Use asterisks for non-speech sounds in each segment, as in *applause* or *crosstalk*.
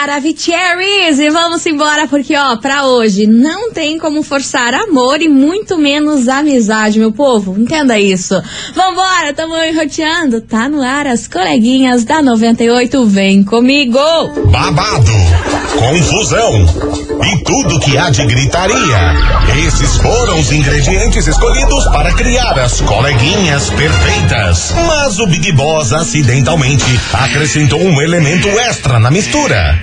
Maravicheries! E vamos embora porque, ó, pra hoje não tem como forçar amor e muito menos amizade, meu povo. Entenda isso. Vambora, tamo enroteando. Tá no ar as coleguinhas da 98. Vem comigo! Babado, confusão e tudo que há de gritaria. Esses foram os ingredientes escolhidos para criar as coleguinhas perfeitas. Mas o Big Boss acidentalmente acrescentou um elemento extra na mistura: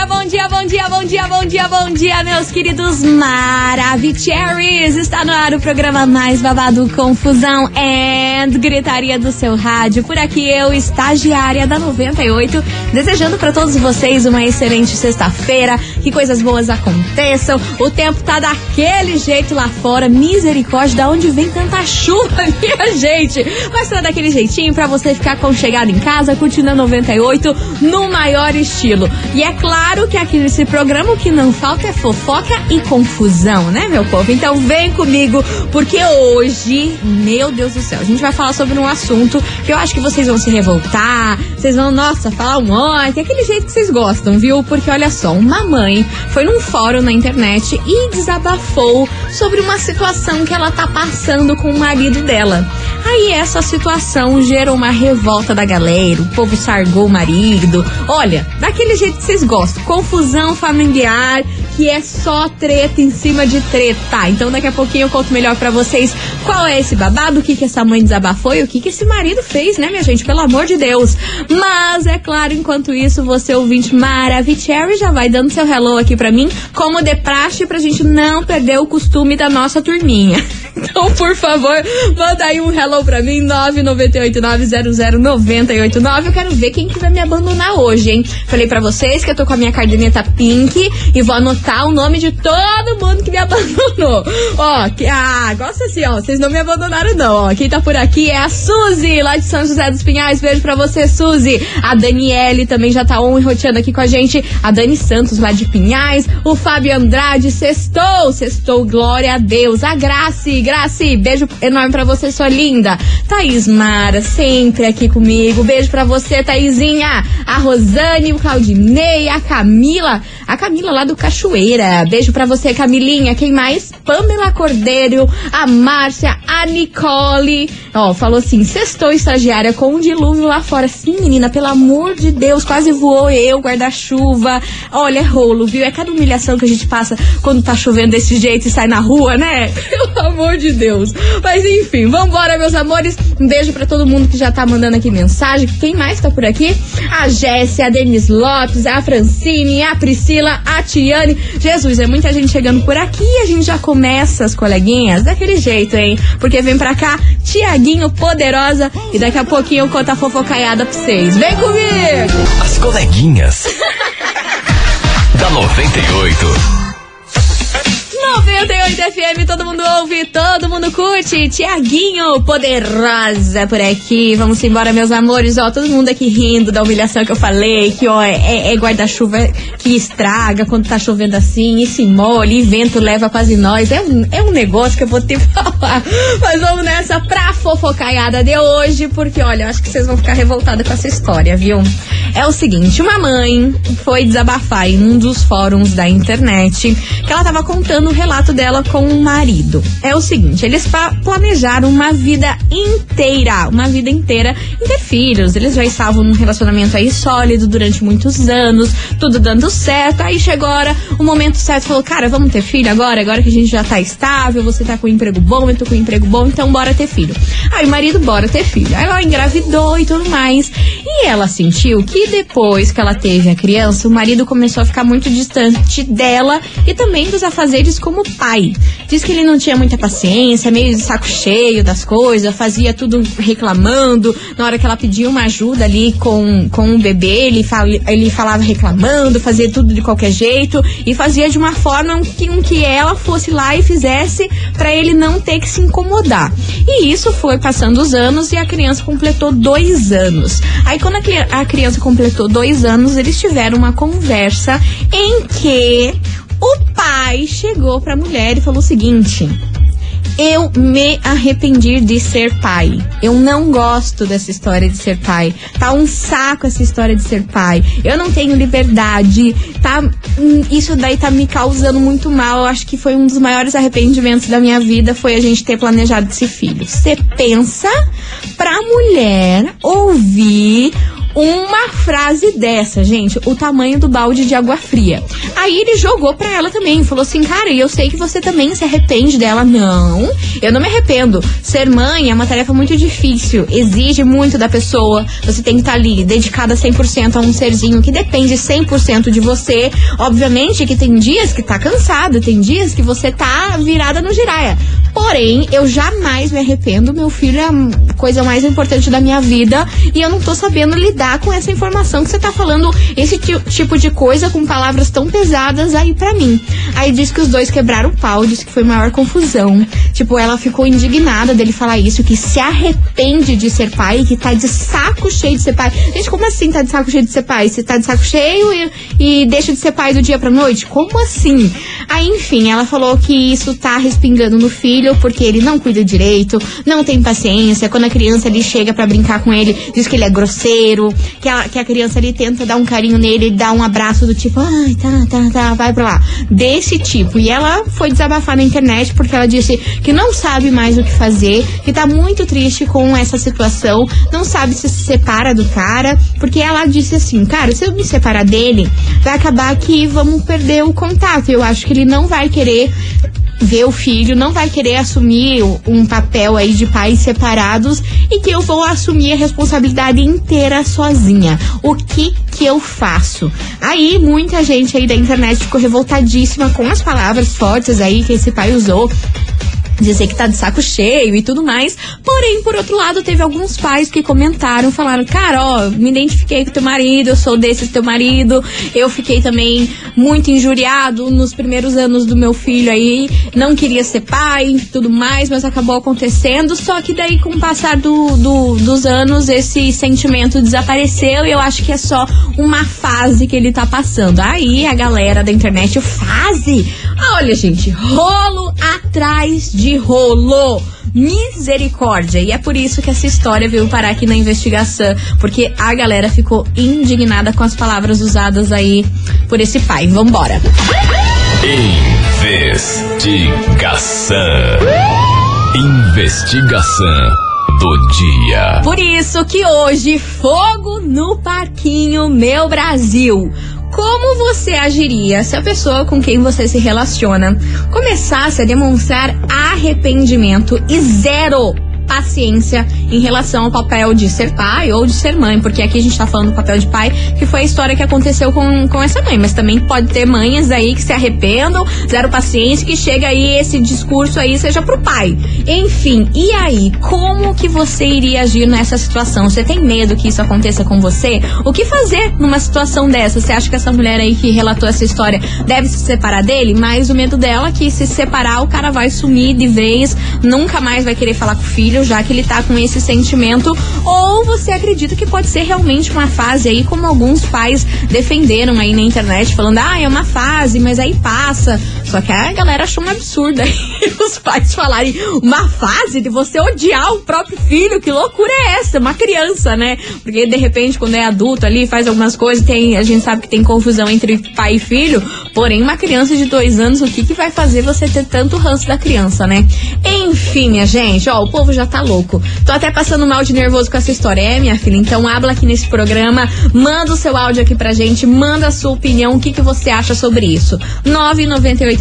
bom dia, bom dia, bom dia, bom dia, bom dia, meus queridos Maravicheries! Está no ar o programa mais babado Confusão and Gritaria do seu rádio. Por aqui eu, estagiária da 98, desejando para todos vocês uma excelente sexta-feira, que coisas boas aconteçam. O tempo tá daquele jeito lá fora, misericórdia, da onde vem tanta chuva, *laughs* minha gente? Mas tá daquele jeitinho para você ficar aconchegado em casa, curtindo a 98 no maior estilo. E é claro que aqui nesse programa o que não falta é fofoca e confusão, né, meu povo? Então vem comigo, porque hoje, meu Deus do céu, a gente vai falar sobre um assunto que eu acho que vocês vão se revoltar, vocês vão, nossa, falar um monte, aquele jeito que vocês gostam, viu? Porque olha só, uma mãe foi num fórum na internet e desabafou sobre uma situação que ela tá passando com o marido dela. Aí essa situação gerou uma revolta da galera, o povo sargou o marido. Olha, daquele jeito que vocês gostam, confusão familiar, que é só treta em cima de treta. Então daqui a pouquinho eu conto melhor para vocês qual é esse babado, o que que essa mãe desabafou e o que que esse marido fez, né, minha gente? Pelo amor de Deus. Mas é claro, enquanto isso, você ouvinte Maravicherry já vai dando seu hello aqui para mim, como de praxe pra gente não perder o costume da nossa turminha. *laughs* Então, por favor, manda aí um hello pra mim, 998900989. Eu quero ver quem que vai me abandonar hoje, hein? Falei pra vocês que eu tô com a minha caderneta pink e vou anotar o nome de todo mundo que me abandonou. Ó, que, ah, gosta assim, ó. Vocês não me abandonaram, não, ó. Quem tá por aqui é a Suzy, lá de São José dos Pinhais. Beijo pra você, Suzy. A Daniele também já tá on e roteando aqui com a gente. A Dani Santos, lá de Pinhais. O Fábio Andrade, sextou, sextou, glória a Deus. A Grace, Grace, beijo enorme pra você, sua linda. Thaís Mara, sempre aqui comigo. Beijo pra você, Thaisinha. A Rosane, o Claudinei, a Camila. A Camila lá do Cachoeira. Beijo pra você, Camilinha. Quem mais? Pamela Cordeiro, a Márcia, a Nicole. Ó, falou assim: sextou estagiária com um dilúvio lá fora. Sim, menina, pelo amor de Deus, quase voou eu, guarda-chuva. Olha, é rolo, viu? É cada humilhação que a gente passa quando tá chovendo desse jeito e sai na rua, né? *laughs* Pelo amor de Deus. Mas enfim, vambora, meus amores. Um beijo pra todo mundo que já tá mandando aqui mensagem. Quem mais tá por aqui? A Jéssica, a Denise Lopes, a Francine, a Priscila, a Tiane. Jesus, é muita gente chegando por aqui e a gente já começa as coleguinhas daquele jeito, hein? Porque vem pra cá, Tiaguinho Poderosa e daqui a pouquinho eu conto a fofocaiada pra vocês. Vem comigo! As coleguinhas. *laughs* da 98. 98 FM, todo mundo ouve, todo mundo curte. Tiaguinho Poderosa por aqui. Vamos embora, meus amores. Ó, todo mundo aqui rindo da humilhação que eu falei, que ó, é, é guarda-chuva que estraga quando tá chovendo assim, e se molha, e vento leva quase nós. É um, é um negócio que eu vou que *laughs* falar. Mas vamos nessa pra fofocaiada de hoje, porque olha, eu acho que vocês vão ficar revoltados com essa história, viu? É o seguinte, uma mãe foi desabafar em um dos fóruns da internet que ela tava contando relato dela com o marido. É o seguinte, eles planejaram uma vida inteira, uma vida inteira em ter filhos. Eles já estavam num relacionamento aí sólido durante muitos anos, tudo dando certo. Aí chegou agora o momento certo, falou: "Cara, vamos ter filho agora, agora que a gente já tá estável, você tá com um emprego bom, eu tô com um emprego bom, então bora ter filho". Aí o marido bora ter filho. Aí ela engravidou e tudo mais. E ela sentiu que depois que ela teve a criança, o marido começou a ficar muito distante dela e também dos afazeres como pai. Diz que ele não tinha muita paciência, meio de saco cheio das coisas, fazia tudo reclamando. Na hora que ela pedia uma ajuda ali com, com o bebê, ele, fal, ele falava reclamando, fazia tudo de qualquer jeito e fazia de uma forma que, que ela fosse lá e fizesse para ele não ter que se incomodar. E isso foi passando os anos e a criança completou dois anos. Aí quando a, a criança completou dois anos, eles tiveram uma conversa em que o pai chegou pra mulher e falou o seguinte: eu me arrependi de ser pai. Eu não gosto dessa história de ser pai. Tá um saco essa história de ser pai. Eu não tenho liberdade. Tá, hum, isso daí tá me causando muito mal. Eu acho que foi um dos maiores arrependimentos da minha vida foi a gente ter planejado esse filho. Você pensa pra mulher ouvir uma frase dessa, gente, o tamanho do balde de água fria. Aí ele jogou pra ela também, falou assim, cara, eu sei que você também se arrepende dela. Não, eu não me arrependo. Ser mãe é uma tarefa muito difícil, exige muito da pessoa. Você tem que estar tá ali, dedicada 100% a um serzinho que depende 100% de você. Obviamente que tem dias que tá cansada, tem dias que você tá virada no giraia. Porém, eu jamais me arrependo. Meu filho é a coisa mais importante da minha vida e eu não tô sabendo lidar com essa informação que você tá falando esse tipo de coisa com palavras tão pesadas aí para mim. Aí diz que os dois quebraram o pau, disse que foi maior confusão. Tipo, ela ficou indignada dele falar isso, que se arrepende de ser pai, que tá de saco cheio de ser pai. Gente, como assim tá de saco cheio de ser pai? Você tá de saco cheio e, e deixa de ser pai do dia pra noite? Como assim? Aí, enfim, ela falou que isso tá respingando no filho filho porque ele não cuida direito, não tem paciência. Quando a criança ali chega para brincar com ele, diz que ele é grosseiro, que a, que a criança ali tenta dar um carinho nele, dá um abraço do tipo, ai, tá, tá, tá, vai pra lá. Desse tipo. E ela foi desabafar na internet porque ela disse que não sabe mais o que fazer, que tá muito triste com essa situação, não sabe se se separa do cara, porque ela disse assim, cara, se eu me separar dele, vai acabar que vamos perder o contato. Eu acho que ele não vai querer ver o filho, não vai querer assumir um papel aí de pais separados e que eu vou assumir a responsabilidade inteira sozinha. O que que eu faço? Aí muita gente aí da internet ficou revoltadíssima com as palavras fortes aí que esse pai usou dizer que tá de saco cheio e tudo mais. Porém, por outro lado, teve alguns pais que comentaram, falaram: Cara, ó, me identifiquei com teu marido, eu sou desse teu marido. Eu fiquei também muito injuriado nos primeiros anos do meu filho aí. Não queria ser pai tudo mais, mas acabou acontecendo. Só que daí, com o passar do, do, dos anos, esse sentimento desapareceu e eu acho que é só uma fase que ele tá passando. Aí a galera da internet, fase? Olha, gente, rolo atrás de rolo. Misericórdia! E é por isso que essa história veio parar aqui na investigação, porque a galera ficou indignada com as palavras usadas aí por esse pai. Vambora! Investigação. Investigação do dia. Por isso que hoje, fogo no parquinho, meu Brasil. Como você agiria se a pessoa com quem você se relaciona começasse a demonstrar arrependimento e zero paciência em relação ao papel de ser pai ou de ser mãe, porque aqui a gente tá falando do papel de pai, que foi a história que aconteceu com, com essa mãe, mas também pode ter mães aí que se arrependam, zero paciência, que chega aí esse discurso aí seja pro pai. Enfim, e aí, como que você iria agir nessa situação? Você tem medo que isso aconteça com você? O que fazer numa situação dessa? Você acha que essa mulher aí que relatou essa história deve se separar dele? Mas o medo dela é que se separar, o cara vai sumir de vez, nunca mais vai querer falar com o filho, já que ele tá com esse sentimento, ou você acredita que pode ser realmente uma fase aí, como alguns pais defenderam aí na internet, falando, ah, é uma fase, mas aí passa. Só que a galera achou um absurdo aí *laughs* os pais falarem uma fase de você odiar o próprio filho, que loucura é essa? Uma criança, né? Porque de repente, quando é adulto ali, faz algumas coisas, tem, a gente sabe que tem confusão entre pai e filho, porém, uma criança de dois anos, o que, que vai fazer você ter tanto ranço da criança, né? Enfim, minha gente, ó, o povo já tá louco. Tô até passando mal de nervoso com essa história, é, minha filha? Então habla aqui nesse programa, manda o seu áudio aqui pra gente, manda a sua opinião, o que, que você acha sobre isso.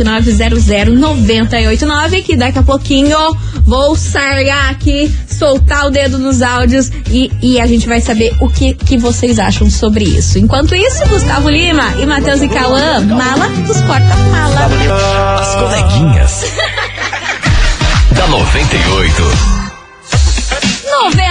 989-00-989, que daqui a pouquinho vou sargar aqui, soltar o dedo nos áudios e, e a gente vai saber o que, que vocês acham sobre isso. Enquanto isso, Gustavo Lima e Matheus e Cauã, mala dos porta-mala. As coleguinhas. *laughs* da 98.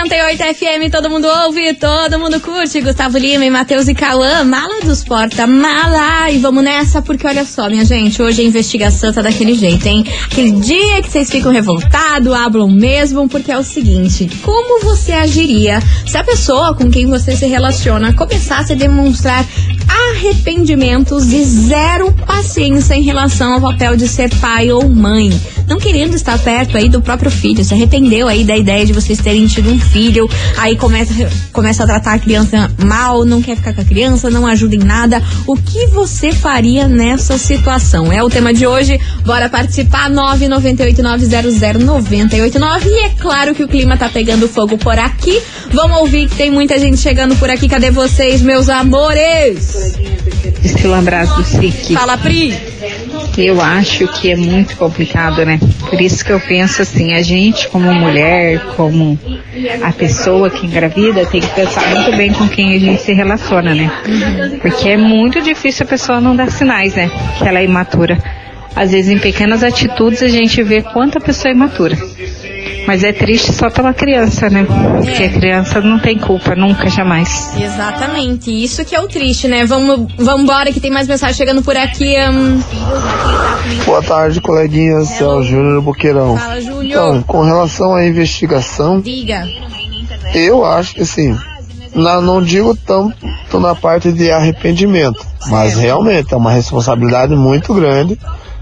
FM, todo mundo ouve, todo mundo curte. Gustavo Lima e Matheus e Cauã, mala dos porta, mala. E vamos nessa, porque olha só, minha gente, hoje a investigação tá daquele jeito, hein? Aquele dia que vocês ficam revoltados, hablam mesmo, porque é o seguinte: como você agiria se a pessoa com quem você se relaciona começasse a demonstrar arrependimentos e zero paciência em relação ao papel de ser pai ou mãe? Não querendo estar perto aí do próprio filho, se arrependeu aí da ideia de vocês terem tido um filho, aí começa, começa a tratar a criança mal, não quer ficar com a criança, não ajuda em nada. O que você faria nessa situação? É o tema de hoje. Bora participar 998900989 e é claro que o clima tá pegando fogo por aqui. Vamos ouvir que tem muita gente chegando por aqui. Cadê vocês, meus amores? Estilo abraço do SIC. Fala, Pri. Eu acho que é muito complicado, né? Por isso que eu penso assim, a gente como mulher, como a pessoa que engravida, tem que pensar muito bem com quem a gente se relaciona, né? Porque é muito difícil a pessoa não dar sinais, né? Que ela é imatura. Às vezes em pequenas atitudes a gente vê quanta pessoa é imatura. Mas é triste só pela criança, né? Porque a criança não tem culpa, nunca, jamais. Exatamente, isso que é o triste, né? Vamos, vamos embora que tem mais mensagem chegando por aqui. hum. Boa tarde, coleguinhas. É o Júnior Boqueirão. Fala, Júnior. Então, com relação à investigação, Diga. eu acho que assim, na- não digo tanto na parte de arrependimento, mas realmente é uma responsabilidade muito grande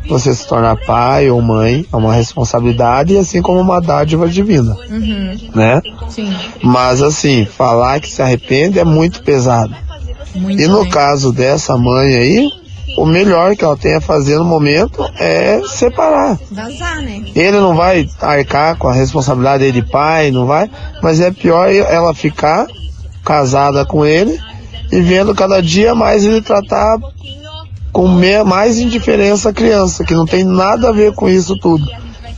você se tornar pai ou mãe, é uma responsabilidade, assim como uma dádiva divina, Uhum, né? sim. Mas assim, falar que se arrepende é muito pesado. Muito E no bem. caso dessa mãe aí, o melhor que ela tem a fazer no momento é separar. Vazar, né? Ele não vai arcar com a responsabilidade dele de pai, não vai, mas é pior ela ficar casada com ele e vendo cada dia mais ele tratar com mais indiferença a criança, que não tem nada a ver com isso tudo.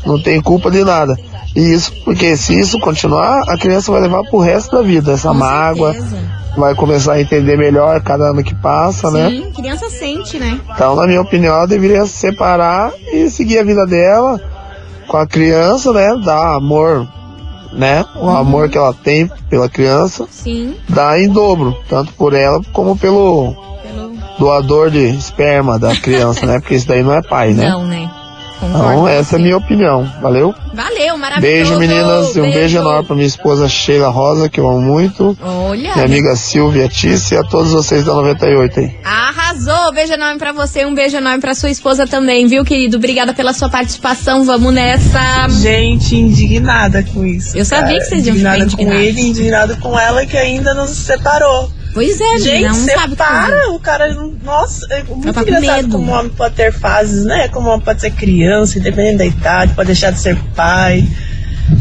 Não tem culpa de nada. E isso, porque se isso continuar, a criança vai levar pro resto da vida essa Com mágoa, certeza. vai começar a entender melhor cada ano que passa, né? Sim, criança sente, né? Então, na minha opinião, ela deveria se separar e seguir a vida dela com a criança, né? Dar amor, né? O amor que ela tem pela criança, Sim, dar em dobro, tanto por ela como pelo. Doador de esperma da criança, né? Porque isso daí não é pai, né? Não, né? Concordo Então, essa é a minha opinião. Valeu? Valeu, maravilhoso. Beijo, meninas. E um beijo enorme pra minha esposa Sheila Rosa, que eu amo muito. Olha. Minha amiga Silvia Tícia e a todos vocês da 98 aí. Arrasou! Beijo enorme pra você, um beijo enorme pra sua esposa também, viu, querido? Obrigada pela sua participação. Vamos nessa. Gente, indignada com isso. Eu sabia cara. que vocês iam ficar indignada com ele, indignada com ela que ainda não se separou. Pois é, Gente, não sabe fazer. separa, o cara. Nossa, é muito tá engraçado como o homem pode ter fases, né? Como o homem pode ser criança, independente da idade, pode deixar de ser pai.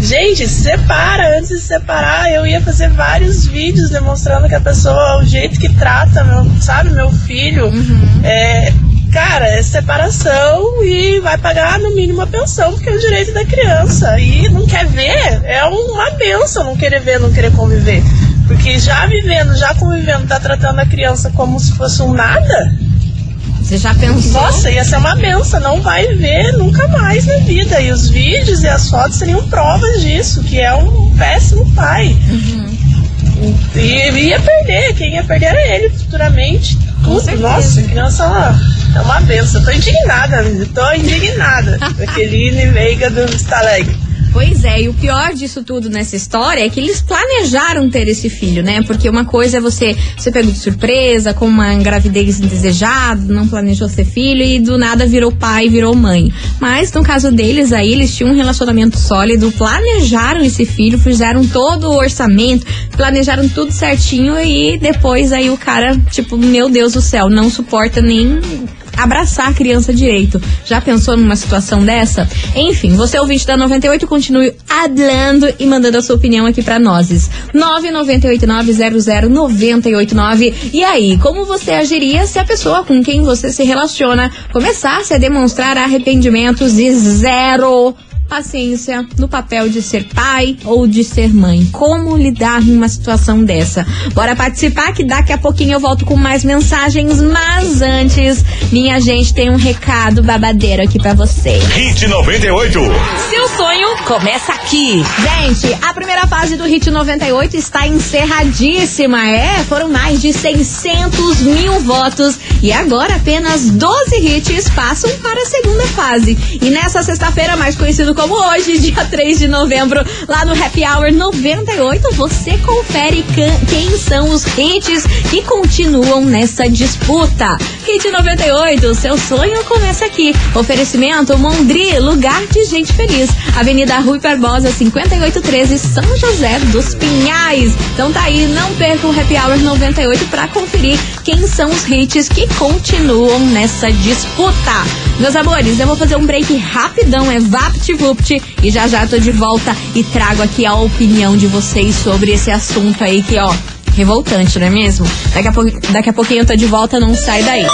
Gente, separa. Antes de separar, eu ia fazer vários vídeos demonstrando que a pessoa, o jeito que trata, meu, sabe, meu filho, Uhum. é. Cara, é separação e vai pagar no mínimo a pensão, porque é o direito da criança. E não quer ver, é uma benção não querer ver, não querer conviver. Porque já vivendo, já convivendo, tá tratando a criança como se fosse um nada, Você já pensou? nossa, ia ser uma benção, não vai ver nunca mais na vida. E os vídeos e as fotos seriam provas disso, que é um péssimo pai. E ia perder, quem ia perder era ele futuramente. Tudo. Nossa, a criança é uma, é uma benção. Tô indignada, tô indignada. Aquele Veiga do Stalag. Pois é, e o pior disso tudo nessa história é que eles planejaram ter esse filho, né? Porque uma coisa é você ser pego de surpresa, com uma gravidez indesejada, não planejou ser filho e do nada virou pai, virou mãe. Mas no caso deles aí, eles tinham um relacionamento sólido, planejaram esse filho, fizeram todo o orçamento, planejaram tudo certinho e depois aí o cara, tipo, meu Deus do céu, não suporta nem abraçar a criança direito. Já pensou numa situação dessa? Enfim, você ouvinte da 98, continue hablando e mandando a sua opinião aqui pra nós. 998900989. E aí, como você agiria se a pessoa com quem você se relaciona começasse a demonstrar arrependimentos e zero paciência no papel de ser pai ou de ser mãe. Como lidar numa situação dessa? Bora participar que daqui a pouquinho eu volto com mais mensagens, mas antes, minha gente tem um recado babadeiro aqui para você. Hit 98. Seu sonho começa aqui. Gente, a primeira fase do Hit 98 está encerradíssima. É, foram mais de 600 mil votos e agora apenas 12 hits passam para a segunda fase. E nessa sexta-feira, mais conhecido como hoje, dia 3 de novembro, lá no Happy Hour 98, você confere quem são os hits que continuam nessa disputa. Hit 98, seu sonho começa aqui. Oferecimento Mondri, lugar de gente feliz. Avenida Rui Barbosa, 5813, São José dos Pinhais. Então tá aí, não perca o Happy Hour 98 para conferir quem são os hits que continuam nessa disputa. Meus amores, eu vou fazer um break rapidão, é E já já tô de volta e trago aqui a opinião de vocês sobre esse assunto aí que, ó, revoltante, não é mesmo? Daqui a, daqui a pouquinho eu tô de volta, não sai daí.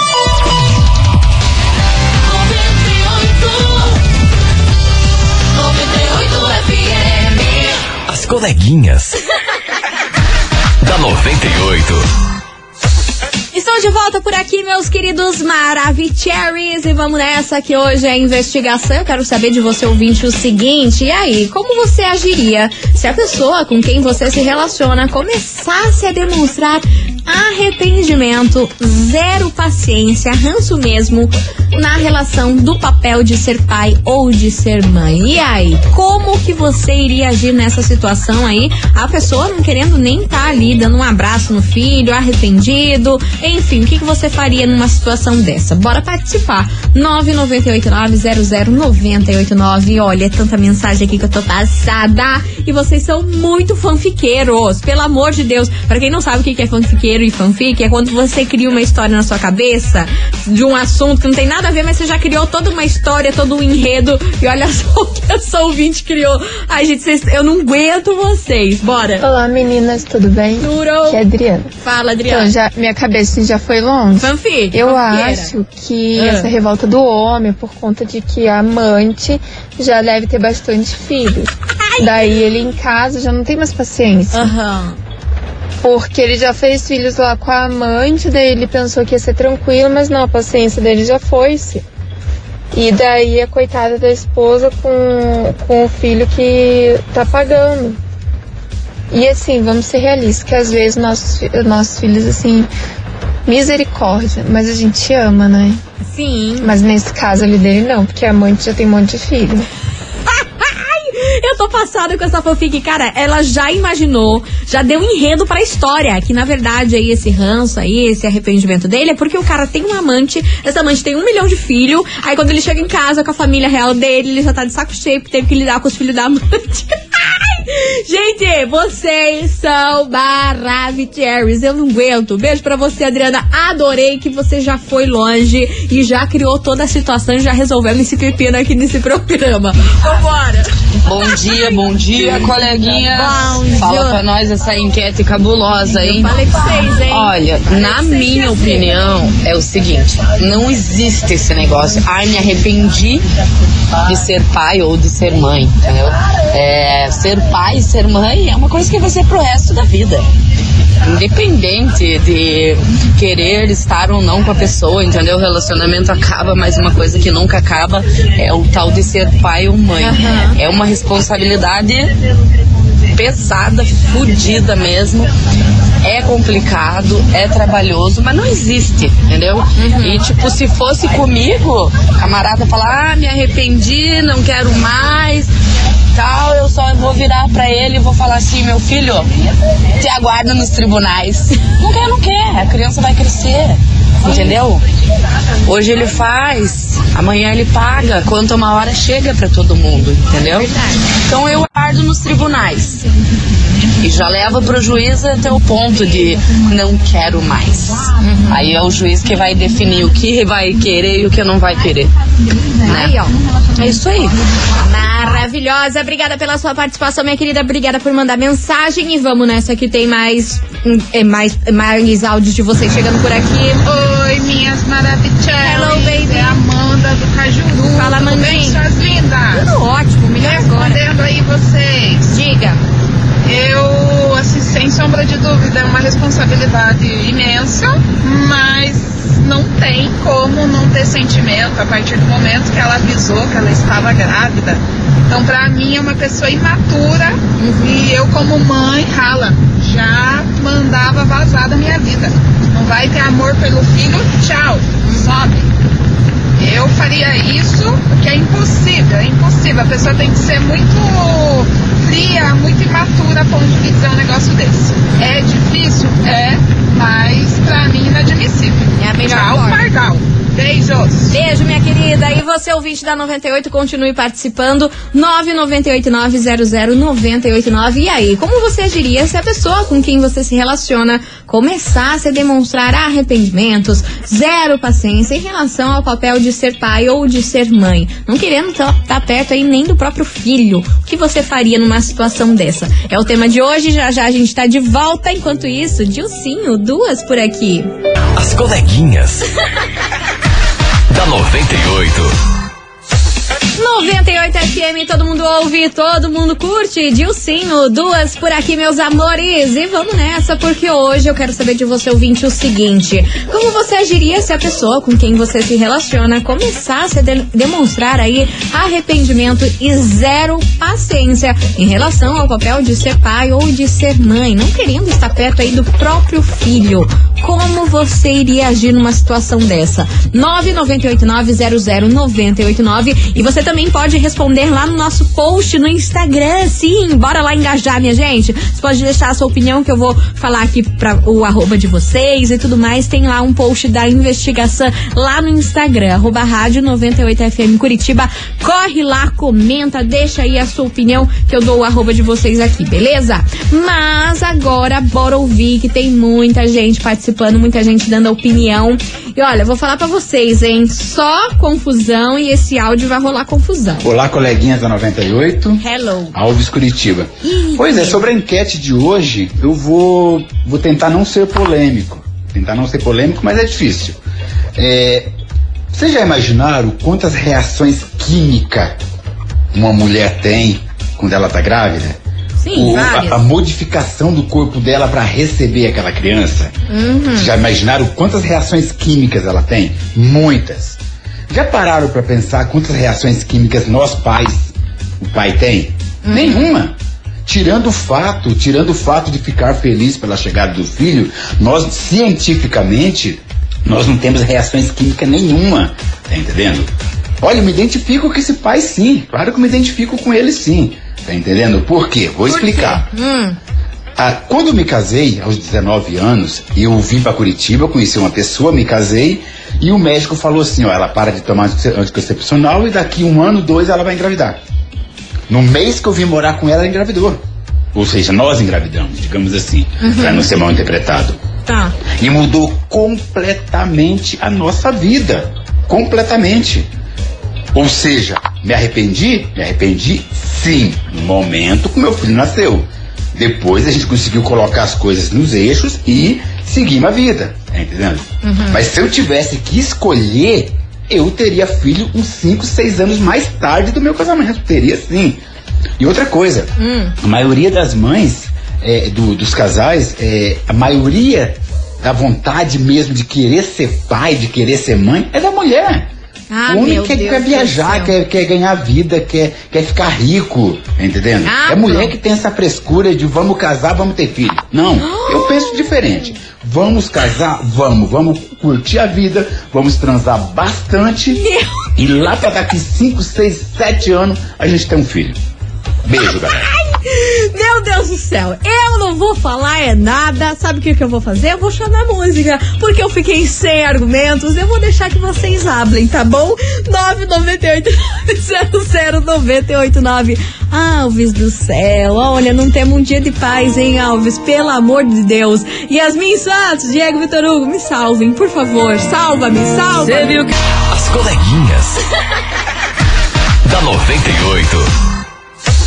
As coleguinhas *laughs* da 98. Estou de volta por aqui, meus queridos Maravicheries. E vamos nessa que hoje é investigação. Eu quero saber de você, ouvinte, o seguinte. E aí, como você agiria se a pessoa com quem você se relaciona começasse a demonstrar arrependimento, zero paciência, ranço mesmo na relação do papel de ser pai ou de ser mãe. E aí, como que você iria agir nessa situação aí? A pessoa não querendo nem estar tá ali dando um abraço no filho, arrependido, enfim, o que, que você faria numa situação dessa? Bora participar. 998900989. Olha, é tanta mensagem aqui que eu tô passada. E vocês são muito fanfiqueiros, pelo amor de Deus. Para quem não sabe o que é fanfiqueiro e fanfic, é quando você cria uma história na sua cabeça de um assunto que não tem nada a ver, mas você já criou toda uma história, todo um enredo. E olha *laughs* só o que essa ouvinte criou. Ai, gente, vocês, eu não aguento vocês. Bora. Olá, meninas, tudo bem? Tudo. Que é Adriana. Fala, Adriana. Então, já, minha cabeça já foi longe. Fanfic. Eu fanfiqueira. acho que Ah. essa revolta do homem, por conta de que a amante já deve ter bastante filhos. Daí ele em casa já não tem mais paciência. Aham. Porque ele já fez filhos lá com a amante, daí ele pensou que ia ser tranquilo, mas não, a paciência dele já foi-se. E daí a coitada da esposa com, com o filho que tá pagando. E assim, vamos ser realistas, que às vezes nossos, nossos filhos, assim, misericórdia, mas a gente ama, né? Sim. Mas nesse caso ali dele não, porque a amante já tem um monte de filho. Eu tô passada com essa fanfic, cara. Ela já imaginou, já deu enredo pra história. Que na verdade aí esse ranço aí, esse arrependimento dele é porque o cara tem um amante, essa amante tem um milhão de filhos. Aí quando ele chega em casa com a família real dele, ele já tá de saco cheio porque teve que lidar com os filhos da amante. *laughs* Gente, vocês são maravilhosos. Eu não aguento. Beijo pra você, Adriana. Adorei que você já foi longe e já criou toda a situação e já resolvemos esse pepino aqui nesse programa. Vambora! Bom dia, bom dia, coleguinha. Bom Fala dia. pra nós essa enquete cabulosa, hein? Eu falei pra vocês, hein? Olha, na minha opinião, é o seguinte: não existe esse negócio. Ai, me arrependi de ser pai ou de ser mãe, entendeu? É, ser pai, ser mãe é uma coisa que vai ser pro resto da vida. Independente de querer estar ou não com a pessoa, entendeu? O relacionamento acaba, mas uma coisa que nunca acaba é o tal de ser pai ou mãe. Aham. É uma responsabilidade pesada, fodida mesmo. É complicado, é trabalhoso, mas não existe, entendeu? E tipo, se fosse comigo, camarada falar, ah, me arrependi, não quero mais, tal, eu só vou virar pra ele e vou falar assim, meu filho, te aguardo nos tribunais. *laughs* Não quer, não quer, a criança vai crescer. Entendeu? Hoje ele faz, amanhã ele paga, quanto uma hora chega pra todo mundo, entendeu? Então eu aguardo nos tribunais. E já leva pro juiz até o ponto de não quero mais. Aí é o juiz que vai definir o que vai querer e o que não vai querer. Né? Aí, ó. É isso aí. Maravilhosa, obrigada pela sua participação, minha querida. Obrigada por mandar mensagem. E vamos nessa que tem mais, é, mais, mais áudios de vocês chegando por aqui. Oi, minhas maravilhosas. Hello, baby. É Amanda do Cajuru. Fala, Mandinha. suas lindas? Tudo ótimo, melhor Respondendo agora. Respondendo aí vocês. Diga. Eu, assim, sem sombra de dúvida, é uma responsabilidade imensa, mas não tem como não ter sentimento a partir do momento que ela avisou que ela estava grávida. Então, para mim, é uma pessoa imatura uhum. e eu, como mãe, rala já mandava vazar da minha vida. Não vai ter amor pelo filho, tchau, sobe. Eu faria isso porque é impossível, é impossível. A pessoa tem que ser muito fria, muito imatura a ponto de dizer um negócio desse. É difícil? É, mas pra mim inadmissível. É a melhor Tchau, forma. Pardal. Beijos. Beijo, minha querida. E você, ouvinte da 98, continue participando. 998900989. E aí, como você diria se a pessoa com quem você se relaciona começasse a demonstrar arrependimentos, zero paciência em relação ao papel de ser pai ou de ser mãe, não querendo estar perto aí nem do próprio filho? O que você faria numa situação dessa? É o tema de hoje. Já já a gente tá de volta. Enquanto isso, Dilcinho, duas por aqui. As coleguinhas. *laughs* da 98. 98 FM, todo mundo ouve, todo mundo curte. Dilcinho, duas por aqui, meus amores. E vamos nessa, porque hoje eu quero saber de você, ouvinte, o seguinte: Como você agiria se a pessoa com quem você se relaciona começasse a de- demonstrar aí arrependimento e zero paciência em relação ao papel de ser pai ou de ser mãe, não querendo estar perto aí do próprio filho? Como você iria agir numa situação dessa? 998900989 e você também pode responder lá no nosso post no Instagram. Sim, bora lá engajar, minha gente. Você pode deixar a sua opinião que eu vou falar aqui para o arroba de vocês e tudo mais. Tem lá um post da investigação lá no Instagram, arroba rádio 98FM Curitiba. Corre lá, comenta, deixa aí a sua opinião que eu dou o arroba de vocês aqui, beleza? Mas agora bora ouvir que tem muita gente participando, muita gente dando opinião. E olha, eu vou falar pra vocês, hein? Só confusão e esse áudio vai rolar confusão. Olá, coleguinhas da 98. Hello. Alves Curitiba. Pois é, sobre a enquete de hoje, eu vou, vou tentar não ser polêmico. Tentar não ser polêmico, mas é difícil. É, vocês já imaginaram quantas reações químicas uma mulher tem quando ela tá grávida? Sim, O- a, a modificação do corpo dela para receber aquela criança. Uhum. Já imaginaram quantas reações químicas ela tem? Muitas. Já pararam para pensar quantas reações químicas nós pais, o pai tem? Nenhuma. Tirando o fato, tirando o fato de ficar feliz pela chegada do filho, nós cientificamente nós não temos reações químicas nenhuma, tá entendendo? Olha, eu me identifico com esse pai sim, claro que eu me identifico com ele sim, tá entendendo? Por quê? Vou explicar. Hum. Ah, quando eu me casei, aos 19 anos, eu vim para Curitiba, conheci uma pessoa, me casei, e o médico falou assim, ó, ela para de tomar anti- anticoncepcional e daqui um ano, dois, ela vai engravidar. No mês que eu vim morar com ela, ela engravidou. Ou seja, nós engravidamos, digamos assim, para não ser mal interpretado. Tá. E mudou completamente a nossa vida. Completamente. Ou seja, me arrependi? Me arrependi sim, no momento que meu filho nasceu. Depois a gente conseguiu colocar as coisas nos eixos e seguir a vida. Tá entendendo? Mas se eu tivesse que escolher, eu teria filho uns 5, 6 anos mais tarde do meu casamento. Teria sim. E outra coisa, Hum. a maioria das mães, é, do- dos casais, é, a maioria da vontade mesmo de querer ser pai, de querer ser mãe, é da mulher. Ah, o homem meu quer, Deus quer viajar, quer, quer ganhar vida, quer, quer ficar rico, tá entendendo? Ah, é mulher que tem essa frescura de vamos casar, vamos ter filho. Não, *gasps* eu penso diferente. Vamos casar? Vamos. Vamos curtir a vida, vamos transar bastante. E lá pra daqui 5, 6, 7 anos a gente tem um filho. Beijo, galera. Meu Deus do céu, eu não vou falar é nada. Sabe o que, que eu vou fazer? Eu vou chamar música, porque eu fiquei sem argumentos. Eu vou deixar que vocês hablem, tá bom? 998-00989. Alves do céu, olha, não temos um dia de paz, hein, Alves? Pelo amor de Deus. Yasmin Santos, Diego Vitor Hugo, me salvem, por favor. Salva-me, salva. Você viu que. As coleguinhas. *laughs* da 98.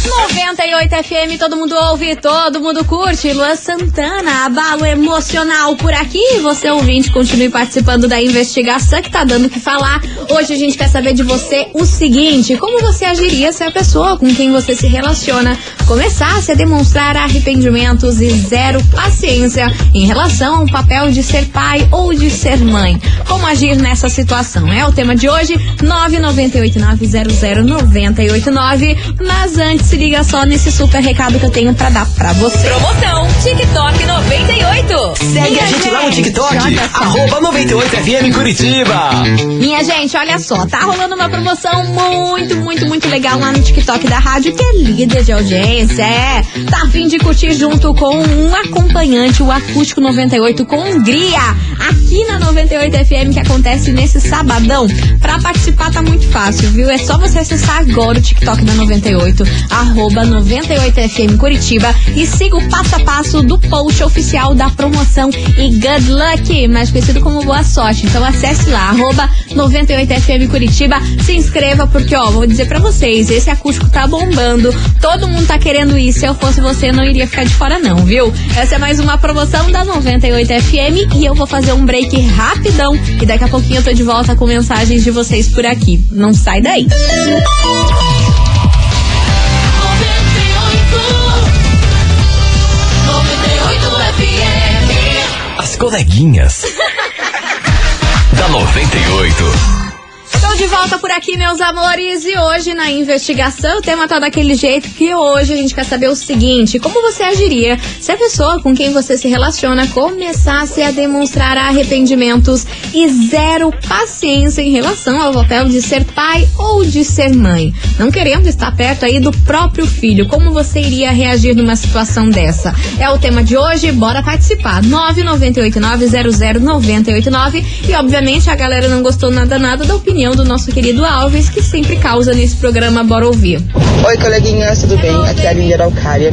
98 FM, todo mundo ouve, todo mundo curte. Lua Santana, abalo emocional por aqui. Você ouvinte, continue participando da investigação que tá dando o que falar. Hoje a gente quer saber de você o seguinte: como você agiria se a pessoa com quem você se relaciona começasse a demonstrar arrependimentos e zero paciência em relação ao papel de ser pai ou de ser mãe? Como agir nessa situação? É o tema de hoje, 998900989. Mas antes, liga só nesse super recado que eu tenho pra dar pra você. Promoção TikTok 98. Segue a gente lá no TikTok, arroba 98FM Curitiba. Minha gente, olha só, tá rolando uma promoção muito, muito, muito legal lá no TikTok da rádio, que é líder de audiência. É, tá fim de curtir junto com um acompanhante, o Acústico 98 com Hungria, aqui na 98 FM, que acontece nesse sabadão. Pra participar tá muito fácil, viu? É só você acessar agora o TikTok da 98, arroba 98FM Curitiba e siga o passo a passo do post oficial da promoção e good luck, mais conhecido como boa sorte. Então acesse lá, arroba 98FM Curitiba, se inscreva porque, ó, vou dizer pra vocês, esse acústico tá bombando, todo mundo tá querendo isso, se eu fosse você não iria ficar de fora não, viu? Essa é mais uma promoção da 98 FM e eu vou fazer um break rapidão e daqui a pouquinho eu tô de volta com mensagens de vocês por aqui. Não sai daí. As coleguinhas. *laughs* da 98. De volta por aqui, meus amores, e hoje na investigação o tema tá daquele jeito que hoje a gente quer saber o seguinte: como você agiria se a pessoa com quem você se relaciona começasse a demonstrar arrependimentos e zero paciência em relação ao papel de ser pai ou de ser mãe? Não querendo estar perto aí do próprio filho, como você iria reagir numa situação dessa? É o tema de hoje, bora participar. 998900989 e obviamente a galera não gostou nada nada da opinião do nosso querido Alves, que sempre causa nesse programa Bora Ouvir. Oi, coleguinhas, tudo bem? Aqui é a Lília Araucária.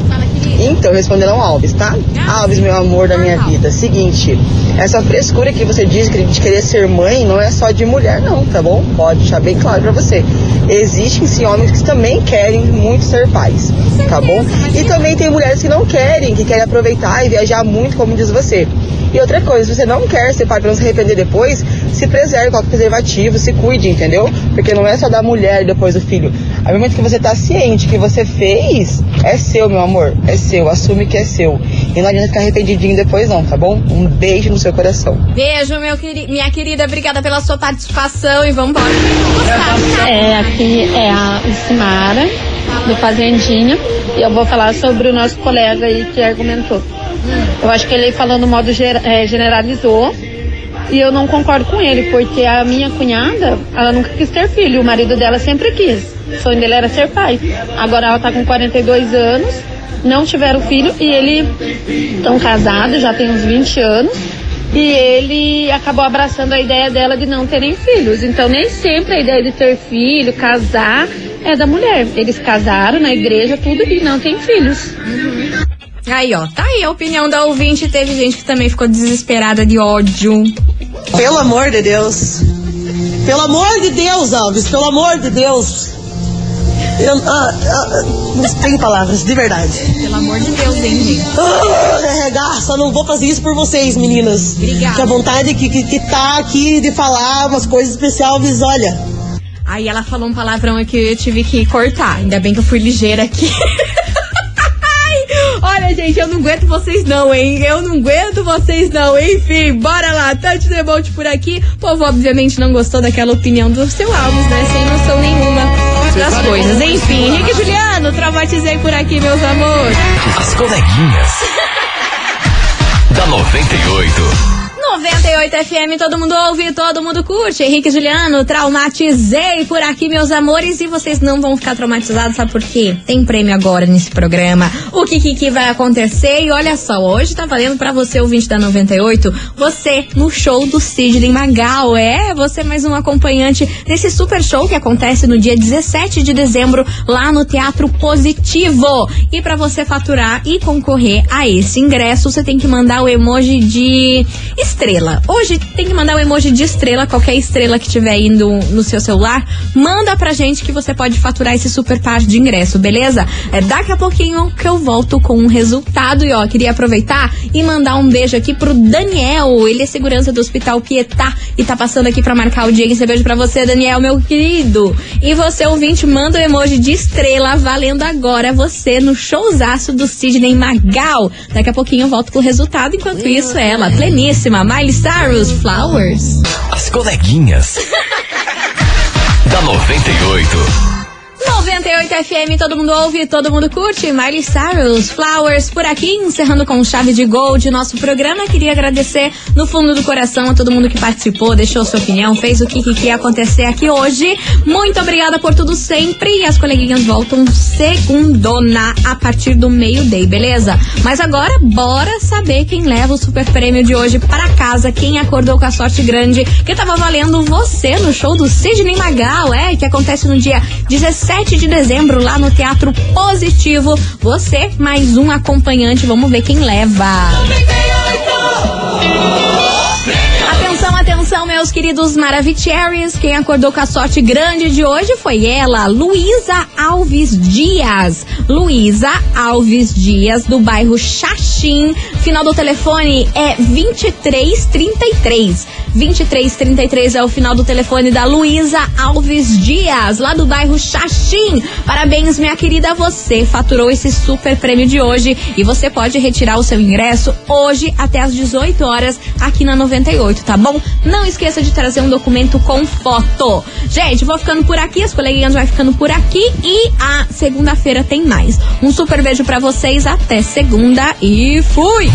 Então, respondendo ao Alves, tá? Alves, meu amor da minha vida. Seguinte, essa frescura que você diz de querer ser mãe não é só de mulher, não, tá bom? Pode deixar bem claro pra você. Existem sim homens que também querem muito ser pais, tá bom? E também tem mulheres que não querem, que querem aproveitar e viajar muito, como diz você. E outra coisa, se você não quer ser pai pra não se arrepender depois, se preserve, coloque preservativo, se cuide, entendeu? Porque não é só da mulher e depois do filho. A momento que você tá ciente que você fez, é seu, meu amor. É seu, assume que é seu. E não adianta ficar arrependidinho depois, não, tá bom? Um beijo no seu coração. Beijo, meu queri minha querida. Obrigada pela sua participação e vamos embora. É, aqui é a Simara, do Fazendinha, e eu vou falar sobre o nosso colega aí que argumentou. Eu acho que ele falando no modo é, generalizou e eu não concordo com ele, porque a minha cunhada, ela nunca quis ter filho, o marido dela sempre quis. O sonho dele era ser pai. Agora ela tá com 42 anos, não tiveram filho e ele estão casados, já tem uns 20 anos. E ele acabou abraçando a ideia dela de não terem filhos. Então nem sempre a ideia de ter filho, casar, é da mulher. Eles casaram na igreja, tudo, e não tem filhos. Aí, ó, tá aí a opinião da ouvinte. Teve gente que também ficou desesperada de ódio. Pelo amor de Deus. Pelo amor de Deus, Alves, pelo amor de Deus. Eu ah, ah, não tenho palavras, de verdade. Pelo amor de Deus, hein, gente? Ah, arregaça, não vou fazer isso por vocês, meninas. Obrigada. Que a vontade que, que, que tá aqui de falar umas coisas especiais, olha. Aí ela falou um palavrão que eu tive que cortar. Ainda bem que eu fui ligeira aqui. *laughs* Olha, gente, eu não aguento vocês não, hein? Eu não aguento vocês não. Enfim, bora lá. Tante Debolt por aqui. O povo, obviamente, não gostou daquela opinião do seu Alves, né? Sem noção nenhuma das coisas. Enfim, Henrique e Juliano, traumatizei por aqui, meus amores. As coleguinhas. *laughs* da 98. 98 FM, todo mundo ouve, todo mundo curte. Henrique Juliano, traumatizei por aqui, meus amores. E vocês não vão ficar traumatizados, sabe por quê? Tem prêmio agora nesse programa. O que, que, que vai acontecer? E olha só, hoje tá valendo pra você, ouvinte da 98, você no show do Sidney Magal. É, você mais um acompanhante desse super show que acontece no dia 17 de dezembro, lá no Teatro Positivo. E pra você faturar e concorrer a esse ingresso, você tem que mandar o emoji de estrela. Hoje tem que mandar um emoji de estrela, qualquer estrela que tiver indo no seu celular, manda pra gente que você pode faturar esse super par de ingresso, beleza? É daqui a pouquinho que eu volto com um resultado e ó, queria aproveitar e mandar um beijo aqui pro Daniel, ele é segurança do Hospital Pietá e tá passando aqui pra marcar audiência. Beijo pra você, Daniel, meu querido. E você, ouvinte, manda o emoji de estrela valendo agora você no showzaço do Sidney Magal. Daqui a pouquinho eu volto com o resultado, enquanto isso ela, pleníssima, Miley Cyrus, Flowers. As coleguinhas. *laughs* da 98. 98 FM, todo mundo ouve, todo mundo curte. Miley Cyrus, Flowers, por aqui, encerrando com chave de gold nosso programa. Queria agradecer no fundo do coração a todo mundo que participou, deixou sua opinião, fez o que, que, que ia acontecer aqui hoje. Muito obrigada por tudo sempre. E as coleguinhas voltam segundona a partir do meio-day, beleza? Mas agora, bora saber quem leva o super prêmio de hoje para casa, quem acordou com a sorte grande, que tava valendo você no show do Sidney Magal, é, que acontece no dia 17 de dezembro lá no Teatro Positivo. Você mais um acompanhante, vamos ver quem leva. Atenção, atenção, meus queridos Maravicheries. Quem acordou com a sorte grande de hoje foi ela, Luísa Alves Dias. Luísa Alves Dias, do bairro Xaxim. Final do telefone é 2333. 2333 é o final do telefone da Luísa Alves Dias, lá do bairro Xaxim. Parabéns, minha querida, você faturou esse super prêmio de hoje e você pode retirar o seu ingresso hoje até às 18 horas aqui na 98, tá bom? Não esqueça de trazer um documento com foto. Gente, vou ficando por aqui, as coleguinhas vai ficando por aqui e a segunda-feira tem mais. Um super beijo para vocês, até segunda e fui!